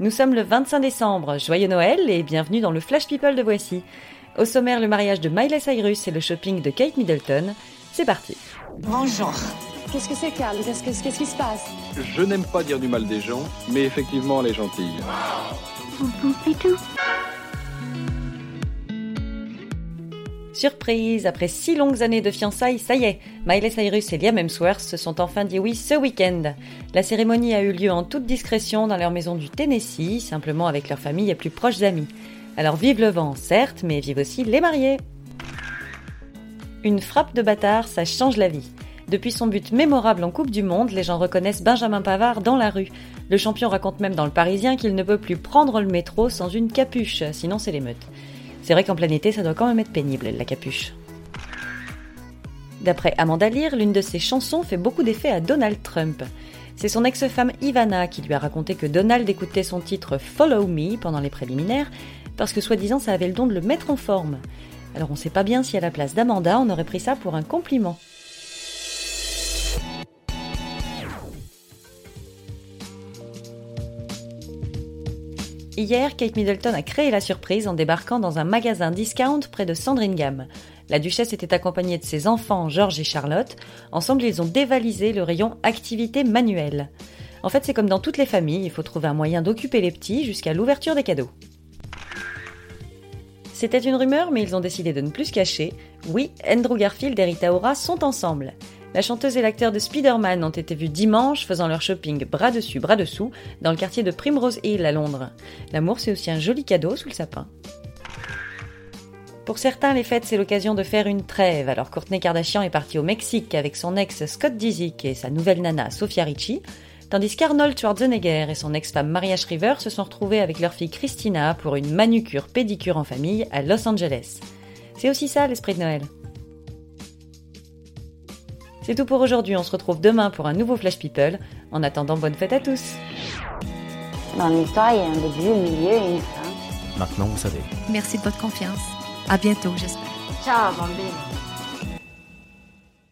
Nous sommes le 25 décembre, joyeux Noël et bienvenue dans le Flash People de Voici. Au sommaire, le mariage de Miley Cyrus et le shopping de Kate Middleton. C'est parti. Bonjour. Qu'est-ce que c'est, Carl Qu'est-ce que- qu'est-ce qui se passe? Je n'aime pas dire du mal des gens, mais effectivement, elle est gentille. Surprise, après six longues années de fiançailles, ça y est, Miley Cyrus et Liam Hemsworth se sont enfin dit oui ce week-end. La cérémonie a eu lieu en toute discrétion dans leur maison du Tennessee, simplement avec leur famille et plus proches amis. Alors vive le vent, certes, mais vive aussi les mariés. Une frappe de bâtard, ça change la vie. Depuis son but mémorable en Coupe du Monde, les gens reconnaissent Benjamin Pavard dans la rue. Le champion raconte même dans le Parisien qu'il ne peut plus prendre le métro sans une capuche, sinon c'est l'émeute. C'est vrai qu'en plein ça doit quand même être pénible, la capuche. D'après Amanda Lear, l'une de ses chansons fait beaucoup d'effet à Donald Trump. C'est son ex-femme Ivana qui lui a raconté que Donald écoutait son titre Follow Me pendant les préliminaires, parce que soi-disant ça avait le don de le mettre en forme. Alors on sait pas bien si à la place d'Amanda, on aurait pris ça pour un compliment. Hier, Kate Middleton a créé la surprise en débarquant dans un magasin discount près de Sandringham. La duchesse était accompagnée de ses enfants George et Charlotte. Ensemble, ils ont dévalisé le rayon activité manuelle. En fait, c'est comme dans toutes les familles, il faut trouver un moyen d'occuper les petits jusqu'à l'ouverture des cadeaux. C'était une rumeur, mais ils ont décidé de ne plus se cacher. Oui, Andrew Garfield et Rita Ora sont ensemble. La chanteuse et l'acteur de Spider-Man ont été vus dimanche faisant leur shopping bras dessus, bras dessous dans le quartier de Primrose Hill à Londres. L'amour, c'est aussi un joli cadeau sous le sapin. Pour certains, les fêtes, c'est l'occasion de faire une trêve. Alors Courtney Kardashian est partie au Mexique avec son ex Scott Disick et sa nouvelle nana Sofia Ricci, tandis qu'Arnold Schwarzenegger et son ex-femme Maria Shriver se sont retrouvés avec leur fille Christina pour une manucure pédicure en famille à Los Angeles. C'est aussi ça l'esprit de Noël. C'est tout pour aujourd'hui, on se retrouve demain pour un nouveau Flash People. En attendant, bonne fête à tous Dans l'histoire, il y a un début, un milieu et une fin. Maintenant, vous savez. Merci de votre confiance. À bientôt, j'espère. Ciao, bambine.